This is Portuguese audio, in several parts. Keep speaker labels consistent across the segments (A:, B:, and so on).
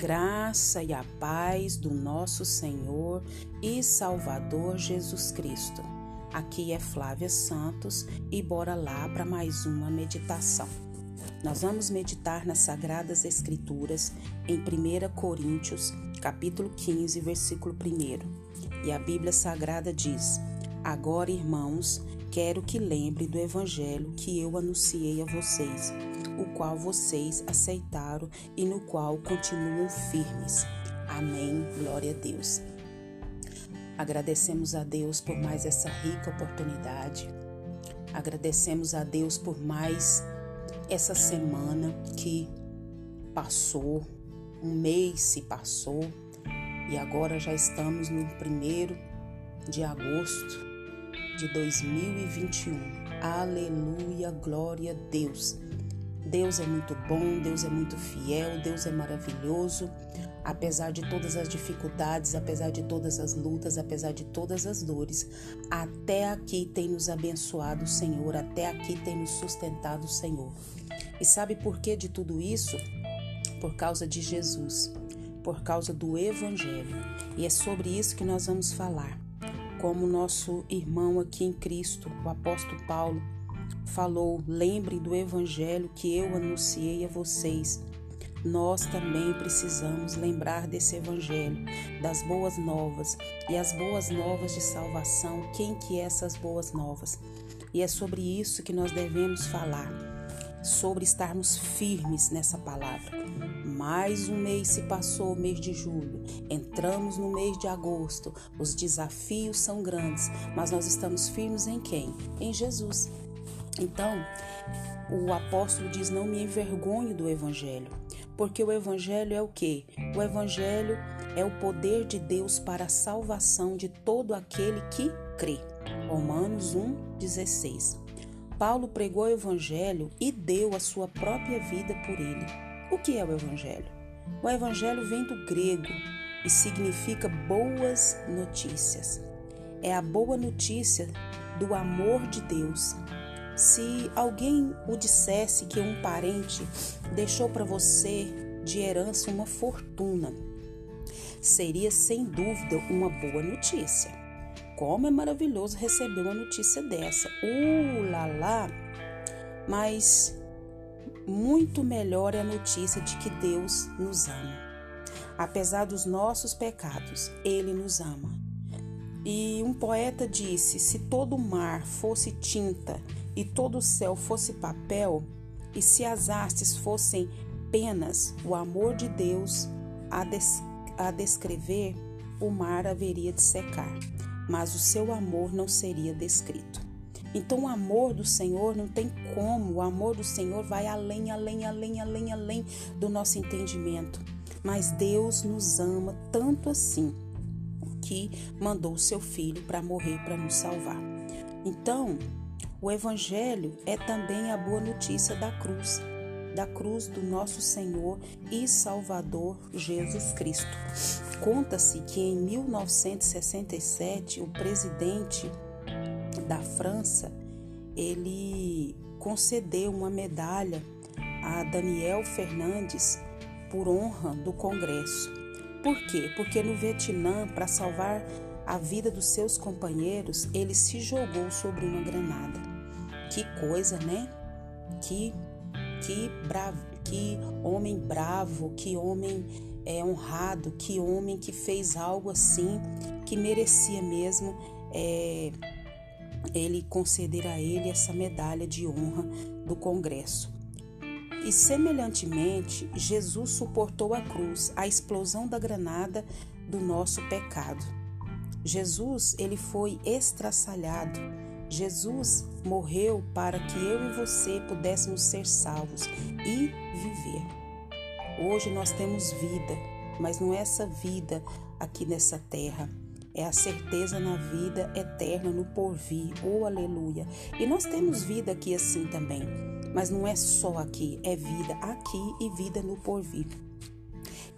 A: graça e a paz do nosso Senhor e Salvador Jesus Cristo. Aqui é Flávia Santos e bora lá para mais uma meditação. Nós vamos meditar nas sagradas escrituras em 1 Coríntios, capítulo 15, versículo 1. E a Bíblia Sagrada diz: Agora, irmãos, quero que lembre do evangelho que eu anunciei a vocês o qual vocês aceitaram e no qual continuam firmes. Amém. Glória a Deus. Agradecemos a Deus por mais essa rica oportunidade. Agradecemos a Deus por mais essa semana que passou, um mês se passou e agora já estamos no primeiro de agosto de 2021. Aleluia, glória a Deus. Deus é muito bom, Deus é muito fiel, Deus é maravilhoso. Apesar de todas as dificuldades, apesar de todas as lutas, apesar de todas as dores, até aqui tem nos abençoado o Senhor, até aqui tem nos sustentado o Senhor. E sabe por que de tudo isso? Por causa de Jesus, por causa do Evangelho. E é sobre isso que nós vamos falar. Como nosso irmão aqui em Cristo, o apóstolo Paulo, falou: lembre do evangelho que eu anunciei a vocês. Nós também precisamos lembrar desse evangelho, das boas novas e as boas novas de salvação. Quem que é essas boas novas? E é sobre isso que nós devemos falar, sobre estarmos firmes nessa palavra. Mais um mês se passou, o mês de julho. Entramos no mês de agosto. Os desafios são grandes, mas nós estamos firmes em quem? Em Jesus. Então, o apóstolo diz: Não me envergonhe do evangelho, porque o evangelho é o que? O evangelho é o poder de Deus para a salvação de todo aquele que crê. Romanos 1:16. Paulo pregou o evangelho e deu a sua própria vida por ele. O que é o evangelho? O evangelho vem do grego e significa boas notícias. É a boa notícia do amor de Deus se alguém o dissesse que um parente deixou para você de herança uma fortuna, seria sem dúvida uma boa notícia. Como é maravilhoso receber uma notícia dessa. Uh, lá, lá. Mas muito melhor é a notícia de que Deus nos ama. Apesar dos nossos pecados, Ele nos ama. E um poeta disse: se todo mar fosse tinta e todo o céu fosse papel, e se as hastes fossem penas, o amor de Deus a, des a descrever, o mar haveria de secar, mas o seu amor não seria descrito. Então, o amor do Senhor não tem como, o amor do Senhor vai além, além, além, além, além do nosso entendimento. Mas Deus nos ama tanto assim que mandou o seu filho para morrer para nos salvar. Então, o Evangelho é também a boa notícia da cruz, da cruz do nosso Senhor e Salvador Jesus Cristo. Conta-se que em 1967 o presidente da França ele concedeu uma medalha a Daniel Fernandes por honra do Congresso. Por quê? Porque no Vietnã, para salvar a vida dos seus companheiros, ele se jogou sobre uma granada. Que coisa, né? Que que bravo, que homem bravo, que homem é, honrado, que homem que fez algo assim que merecia mesmo é, ele conceder a ele essa medalha de honra do Congresso. E semelhantemente, Jesus suportou a cruz, a explosão da granada do nosso pecado. Jesus, ele foi estraçalhado Jesus morreu para que eu e você pudéssemos ser salvos e viver. Hoje nós temos vida, mas não é essa vida aqui nessa terra. É a certeza na vida eterna, no porvir. Oh, aleluia. E nós temos vida aqui assim também. Mas não é só aqui, é vida aqui e vida no porvir.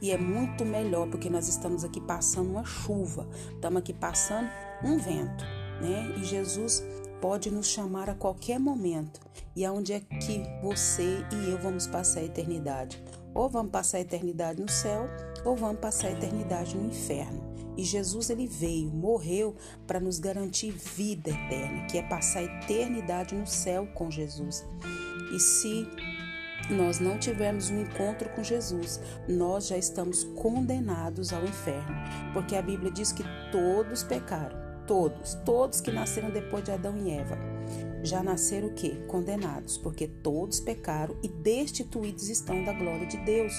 A: E é muito melhor porque nós estamos aqui passando uma chuva, estamos aqui passando um vento, né? E Jesus pode nos chamar a qualquer momento e aonde é que você e eu vamos passar a eternidade? Ou vamos passar a eternidade no céu, ou vamos passar a eternidade no inferno. E Jesus ele veio, morreu para nos garantir vida eterna, que é passar a eternidade no céu com Jesus. E se nós não tivermos um encontro com Jesus, nós já estamos condenados ao inferno, porque a Bíblia diz que todos pecaram, todos, todos que nasceram depois de Adão e Eva, já nasceram o quê? Condenados, porque todos pecaram e destituídos estão da glória de Deus.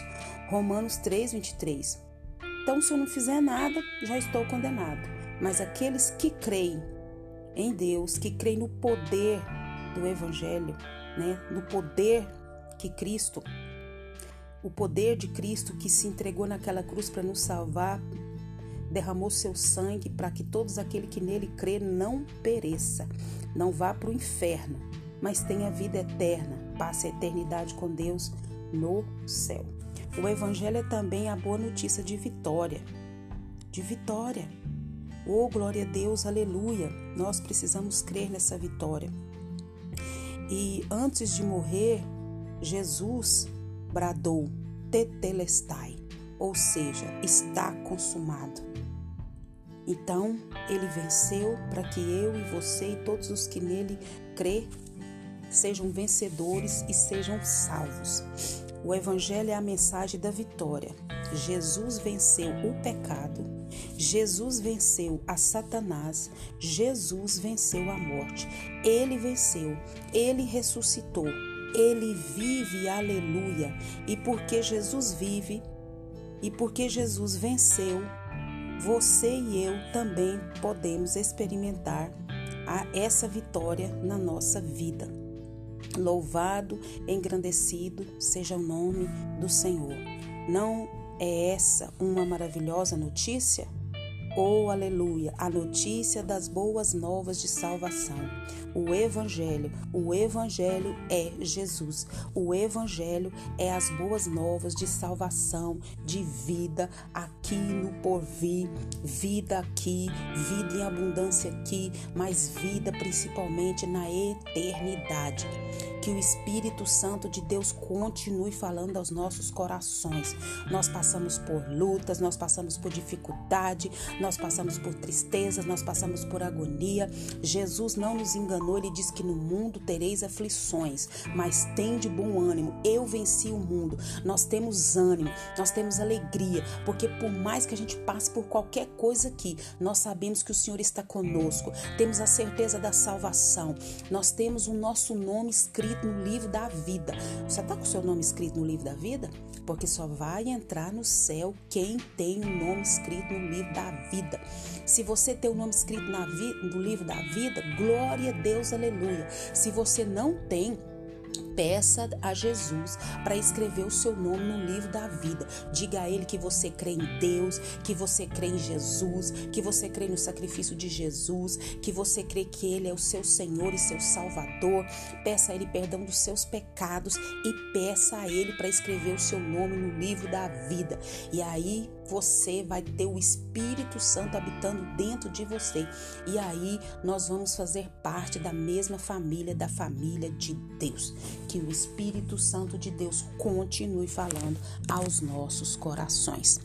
A: Romanos 3, 23. Então, se eu não fizer nada, já estou condenado. Mas aqueles que creem em Deus, que creem no poder do Evangelho, né, no poder que Cristo, o poder de Cristo que se entregou naquela cruz para nos salvar, derramou seu sangue para que todos aqueles que nele crê não pereça, não vá para o inferno, mas tenha vida eterna, passe a eternidade com Deus no céu. O evangelho é também a boa notícia de vitória. De vitória. Oh, glória a Deus, aleluia. Nós precisamos crer nessa vitória. E antes de morrer, Jesus bradou tetelestai, ou seja, está consumado. Então, ele venceu para que eu e você e todos os que nele crê sejam vencedores e sejam salvos. O evangelho é a mensagem da vitória. Jesus venceu o pecado, Jesus venceu a Satanás, Jesus venceu a morte. Ele venceu, ele ressuscitou, ele vive, aleluia. E porque Jesus vive e porque Jesus venceu, você e eu também podemos experimentar a essa vitória na nossa vida. Louvado, engrandecido seja o nome do Senhor. Não é essa uma maravilhosa notícia? Oh, aleluia! A notícia das boas novas de salvação. O Evangelho. O Evangelho é Jesus. O Evangelho é as boas novas de salvação, de vida aqui no porvir, vida aqui, vida em abundância aqui, mas vida principalmente na eternidade. Que o Espírito Santo de Deus continue falando aos nossos corações. Nós passamos por lutas, nós passamos por dificuldade, nós passamos por tristezas, nós passamos por agonia. Jesus não nos enganou, ele diz que no mundo tereis aflições, mas tem de bom ânimo. Eu venci o mundo. Nós temos ânimo, nós temos alegria, porque por mais que a gente passe por qualquer coisa aqui, nós sabemos que o Senhor está conosco. Temos a certeza da salvação. Nós temos o nosso nome escrito no livro da vida. Você está com o seu nome escrito no livro da vida? Porque só vai entrar no céu quem tem o nome escrito no livro da vida vida. Se você tem o nome escrito no livro da vida, glória a Deus, aleluia. Se você não tem, Peça a Jesus para escrever o seu nome no livro da vida. Diga a Ele que você crê em Deus, que você crê em Jesus, que você crê no sacrifício de Jesus, que você crê que Ele é o seu Senhor e seu Salvador. Peça a Ele perdão dos seus pecados e peça a Ele para escrever o seu nome no livro da vida. E aí você vai ter o Espírito Santo habitando dentro de você. E aí nós vamos fazer parte da mesma família, da família de Deus. Que o Espírito Santo de Deus continue falando aos nossos corações.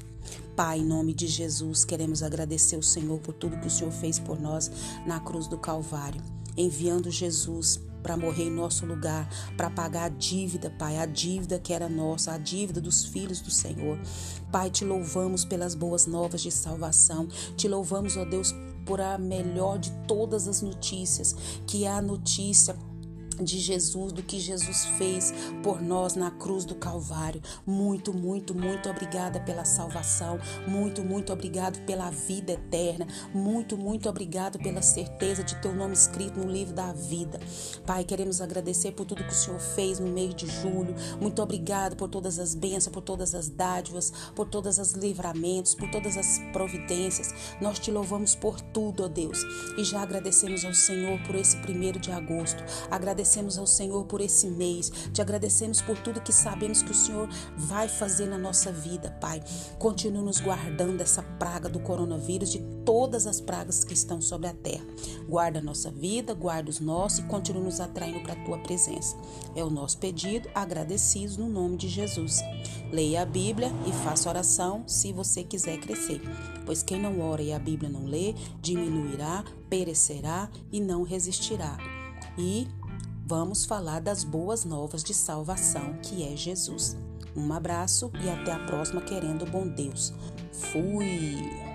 A: Pai, em nome de Jesus, queremos agradecer o Senhor por tudo que o Senhor fez por nós na cruz do Calvário, enviando Jesus para morrer em nosso lugar, para pagar a dívida, Pai, a dívida que era nossa, a dívida dos filhos do Senhor. Pai, te louvamos pelas boas novas de salvação. Te louvamos, ó Deus, por a melhor de todas as notícias, que é a notícia de Jesus, do que Jesus fez por nós na cruz do Calvário. Muito, muito, muito obrigada pela salvação. Muito, muito obrigado pela vida eterna. Muito, muito obrigado pela certeza de teu nome escrito no livro da vida. Pai, queremos agradecer por tudo que o Senhor fez no mês de julho. Muito obrigado por todas as bênçãos, por todas as dádivas, por todas as livramentos, por todas as providências. Nós te louvamos por tudo, ó Deus. E já agradecemos ao Senhor por esse primeiro de agosto. Agradecemos agradecemos ao Senhor por esse mês, te agradecemos por tudo que sabemos que o Senhor vai fazer na nossa vida, Pai. Continue nos guardando dessa praga do coronavírus, de todas as pragas que estão sobre a terra. Guarda a nossa vida, guarda os nossos e continue nos atraindo para a tua presença. É o nosso pedido, agradecidos no nome de Jesus. Leia a Bíblia e faça oração se você quiser crescer, pois quem não ora e a Bíblia não lê, diminuirá, perecerá e não resistirá. E vamos falar das boas novas de salvação, que é Jesus. Um abraço e até a próxima, querendo bom Deus. Fui!